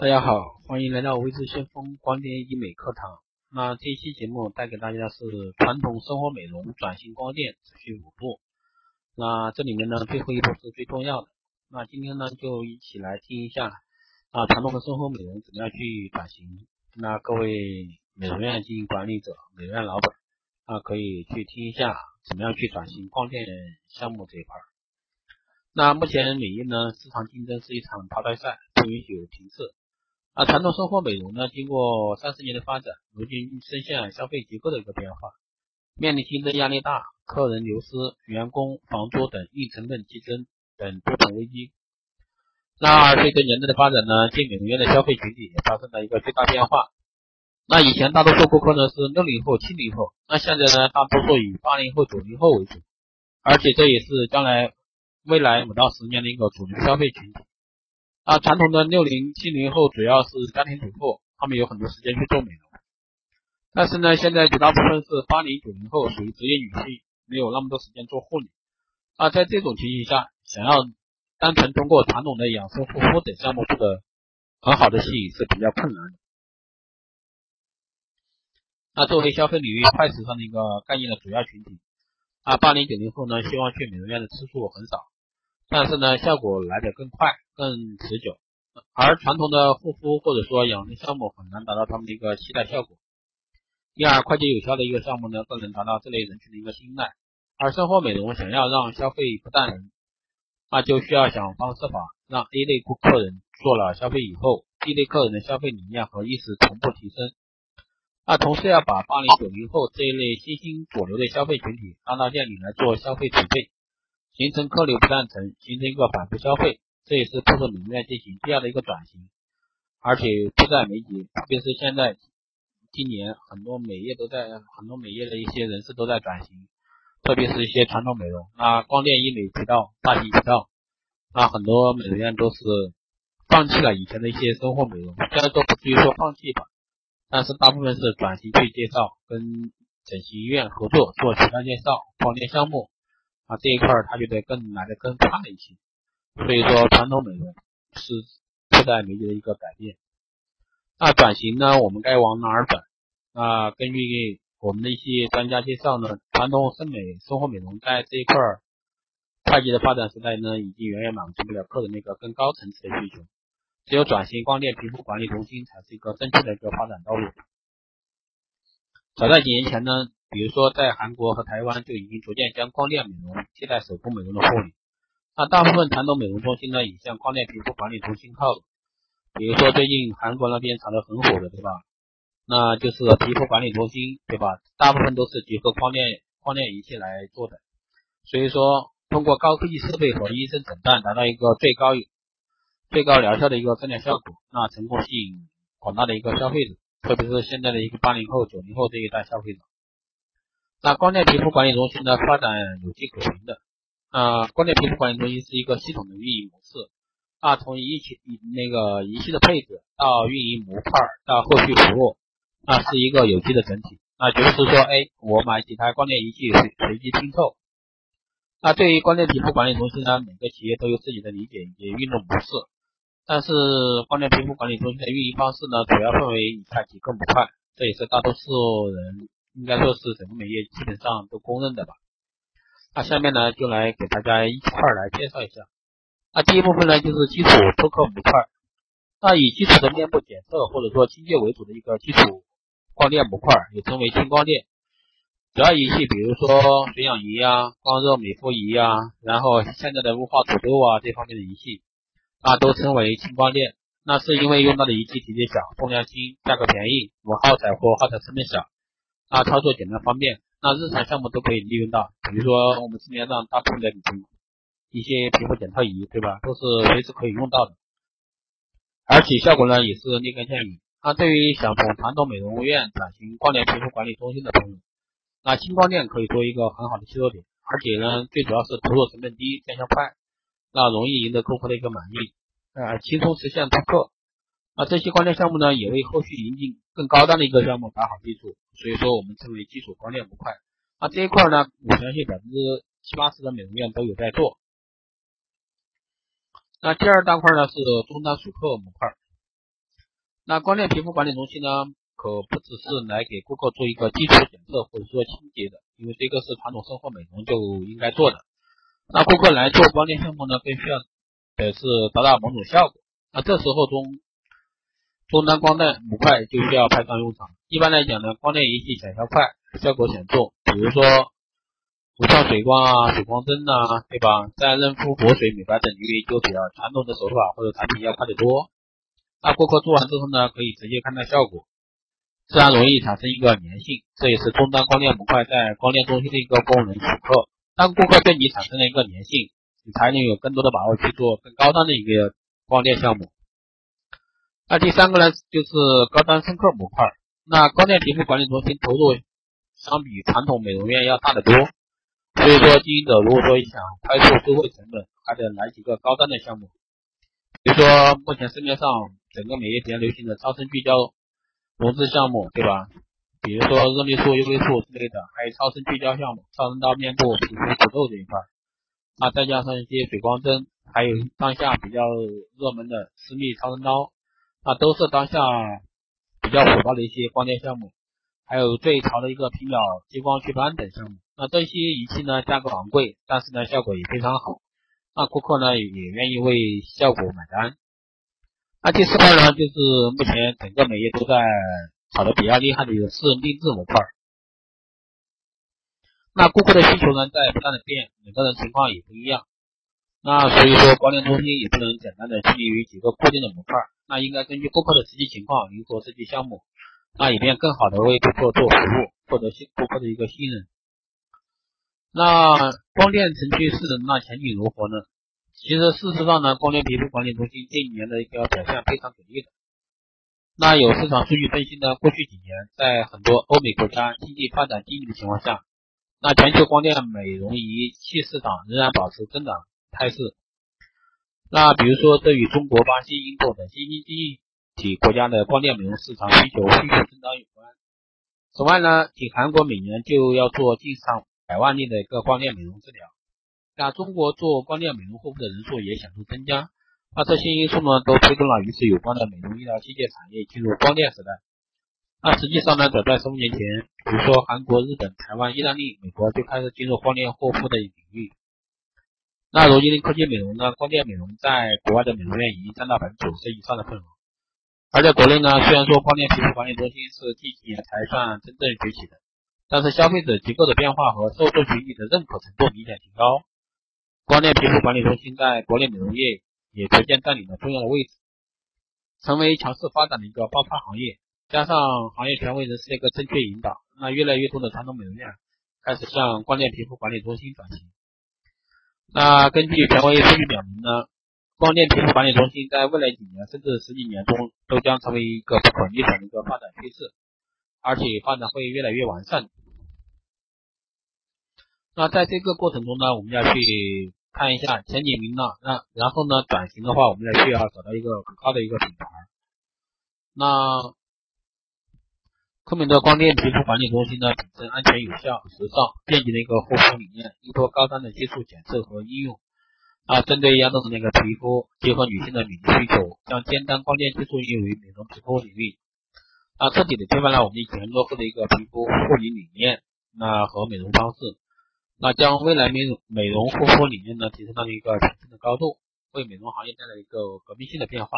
大家好，欢迎来到微智先锋光电医美课堂。那这期节目带给大家是传统生活美容转型光电持续五步。那这里面呢，最后一步是最重要的。那今天呢，就一起来听一下啊，传统的生活美容怎么样去转型。那各位美容院经营管理者、美容院老板啊，可以去听一下怎么样去转型光电项目这一块。那目前美业呢，市场竞争是一场淘汰赛，不允许有停滞。啊，传统生活美容呢，经过三十年的发展，如今深陷消费结构的一个变化，面临竞争压力大、客人流失、员工、房租等硬成本激增等多重危机。那随着年代的发展呢，进美容院的消费群体也发生了一个巨大变化。那以前大多数顾客呢是六零后、七零后，那现在呢大多数以八零后、九零后为主，而且这也是将来未来五到十年的一个主流消费群体。啊，传统的六零七零后主要是家庭主妇，他们有很多时间去做美容。但是呢，现在绝大部分是八零九零后，属于职业女性，没有那么多时间做护理。啊，在这种情形下，想要单纯通过传统的养生护肤等项目获得很好的吸引是比较困难的。那作为消费领域快时尚的一个概念的主要群体，啊，八零九零后呢，希望去美容院的次数很少。但是呢，效果来得更快、更持久，而传统的护肤或者说养生项目很难达到他们的一个期待效果。第二，快捷有效的一个项目呢，更能达到这类人群的一个青睐。而生活美容想要让消费不淡人，那就需要想方设法让 A 类顾客人做了消费以后，B 类客人的消费理念和意识同步提升。那同时要把八零九零后这一类新兴主流的消费群体拉到店里来做消费储备。形成客流不断层，形成一个反复消费，这也是部分美容院进行第二的一个转型，而且迫在眉睫。特别是现在今年很多美业都在，很多美业的一些人士都在转型，特别是一些传统美容，那光电医美渠道大型渠道，那很多美容院都是放弃了以前的一些生活美容，虽然说不至于说放弃吧，但是大部分是转型去介绍，跟整形医院合作做渠道介绍光电项目。啊，这一块儿他觉得更来的更快一些，所以说传统美容是迫在眉睫的一个改变。那转型呢，我们该往哪儿转？那，根据我们的一些专家介绍呢，传统生美生活美容在这一块儿快捷的发展时代呢，已经远远满足不了客人那个更高层次的需求。只有转型光电皮肤管理中心才是一个正确的一个发展道路。早在几年前呢。比如说，在韩国和台湾就已经逐渐将光电美容替代手工美容的护理。那大部分传统美容中心呢，也向光电皮肤管理中心靠拢。比如说，最近韩国那边炒得很火的，对吧？那就是皮肤管理中心，对吧？大部分都是结合光电光电仪器来做的。所以说，通过高科技设备和医生诊断，达到一个最高最高疗效的一个治疗效果，那成功吸引广大的一个消费者，特别是现在的一个八零后、九零后这一代消费者。那光电皮肤管理中心呢发展有迹可循的啊，光电皮肤管理中心是一个系统的运营模式啊，从仪器那个仪器的配置到运营模块到后续服务，那是一个有机的整体。那就是说，哎，我买几台光电仪器随随机拼凑。那对于光电皮肤管理中心呢，每个企业都有自己的理解以及运作模式，但是光电皮肤管理中心的运营方式呢，主要分为以下几个模块，这也是大多数人。应该说是整个美业基本上都公认的吧。那下面呢，就来给大家一块来介绍一下。那第一部分呢，就是基础脱壳模块。那以基础的面部检测或者说清洁为主的一个基础光电模块，也称为轻光电。主要仪器比如说水氧仪啊、光热美肤仪啊，然后现在的雾化土豆啊这方面的仪器，那都称为轻光电。那是因为用到的仪器体积小、重量轻、价格便宜，我耗材或耗材成本小。啊，操作简单方便，那日常项目都可以利用到。比如说我们市面上大部分的一些皮肤检测仪，对吧，都是随时可以用到的，而且效果呢也是立竿见影。那对于想从传统美容院转型光电皮肤管理中心的朋友，那轻光电可以做一个很好的切入点，而且呢最主要是投入成本低、见效快，那容易赢得客户的一个满意，呃，轻松实现突破。那这些光电项目呢，也为后续引进更高端的一个项目打好基础，所以说我们称为基础光电模块。那这一块呢，我相信百分之七八十的美容院都有在做。那第二大块呢是终端熟客模块。那光电皮肤管理中心呢，可不只是来给顾客做一个基础检测或者说清洁的，因为这个是传统生活美容就应该做的。那顾客来做光电项目呢，更需要的是达到某种效果。那这时候中终端光电模块就需要派上用场。一般来讲呢，光电仪器小效快，效果显著，比如说无创水光啊、水光针呐，对吧？在润肤、补水、美白等领域，就比较传统的手法或者产品要快得多。那顾客做完之后呢，可以直接看到效果，自然容易产生一个粘性，这也是终端光电模块在光电中心的一个功能时刻。当顾客对你产生了一个粘性，你才能有更多的把握去做更高端的一个光电项目。那第三个呢，就是高端深刻模块。那光电皮肤管理中心投入相比传统美容院要大得多，所以说经营者如果说想快速收回成本，还得来几个高端的项目，比如说目前市面上。整个美业比较流行的超声聚焦融资项目，对吧？比如说热力素、UV 素之类的，还有超声聚焦项目，超声刀面部皮肤土痘这一块，那再加上一些水光针，还有当下比较热门的私密超声刀，那都是当下比较火爆的一些光电项目。还有最潮的一个皮秒激光祛斑等项目，那这些仪器呢价格昂贵，但是呢效果也非常好，那顾客呢也愿意为效果买单。那第四块呢，就是目前整个美业都在炒的比较厉害的一个私人定制模块。那顾客的需求呢在不断的变，每个人情况也不一样。那所以说光电中心也不能简单的拘泥于几个固定的模块，那应该根据顾客的实际情况灵活设计项目，那以便更好的为顾客做服务，获得新顾客的一个信任。那光电城区是那前景如何呢？其实事实上呢，光电皮肤管理中心近年的一个表现非常给力的。那有市场数据分析呢，过去几年在很多欧美国家经济发展低迷的情况下，那全球光电美容仪器市场仍然保持增长态势。那比如说，这与中国、巴西、印度等新兴经济体国家的光电美容市场需求迅速增长有关。此外呢，仅韩国每年就要做近上百万例的一个光电美容治疗。那中国做光电美容护肤的人数也显著增加，那这些因素呢，都推动了与此有关的美容医疗器械产业进入光电时代。那实际上呢，早在十五年前，比如说韩国、日本、台湾、意大利、美国就开始进入光电护肤的领域。那如今的科技美容呢，光电美容在国外的美容院已经占到百分之九十以上的份额。而在国内呢，虽然说光电皮肤管理中心是近几年才算真正崛起的，但是消费者结构的变化和受众群体的认可程度明显提高。光电皮肤管理中心在国内美容业也逐渐占领了重要的位置，成为强势发展的一个爆发行业。加上行业权威人士的一个正确引导，那越来越多的传统美容院开始向光电皮肤管理中心转型。那根据权威数据表明呢，光电皮肤管理中心在未来几年甚至十几年中都将成为一个不可逆转的一个发展趋势，而且发展会越来越完善。那在这个过程中呢，我们要去。看一下前景明朗，那然后呢，转型的话，我们也需要找到一个可靠的一个品牌。那科美的光电皮肤管理中心呢，秉承安全、有效、时尚、便捷的一个护肤理念，依托高端的技术检测和应用，啊，针对亚洲的那个皮肤，结合女性的美丽需求，将尖端光电技术应用于美容皮肤领域，啊，彻底的推翻了我们以前落后的一个皮肤护理理念，那和美容方式。那将未来美容美容护肤理念呢提升到了一个全新的高度，为美容行业带来一个革命性的变化。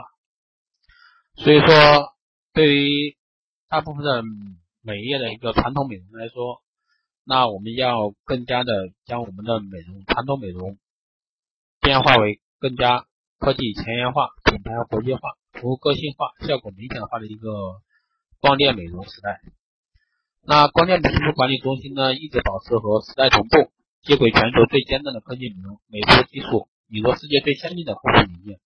所以说，对于大部分的美业的一个传统美容来说，那我们要更加的将我们的美容传统美容变化为更加科技前沿化、品牌国际化、服务个性化、效果明显化的一个光电美容时代。那光电皮肤管理中心呢，一直保持和时代同步，接轨全球最尖端的科技美容美肤技术，引入世界最先进的护肤理念，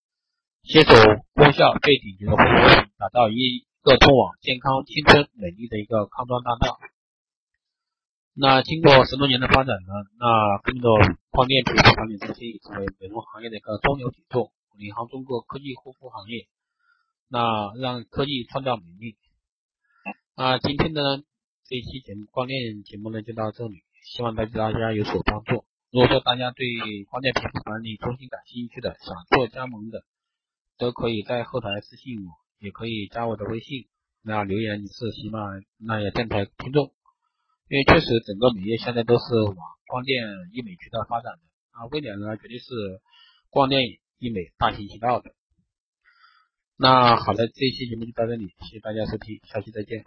携手功效最顶级的护肤品，打造一一个通往健康、青春、美丽的一个康庄大道。那经过十多年的发展呢，那跟着光电皮肤管理中心成为美容行业的一个中流砥柱，领航中国科技护肤行业。那让科技创造美丽。那，今天的。这一期节目光电节目呢就到这里，希望对大家有所帮助。如果说大家对光电皮肤管理中心感兴趣的，想做加盟的，都可以在后台私信我。也可以加我的微信，那留言你是喜马拉雅电台听众，因为确实整个美业现在都是往光电医美渠道发展的啊，未来呢绝对是光电医美大行其道的。那好的，这一期节目就到这里，谢谢大家收听，下期再见。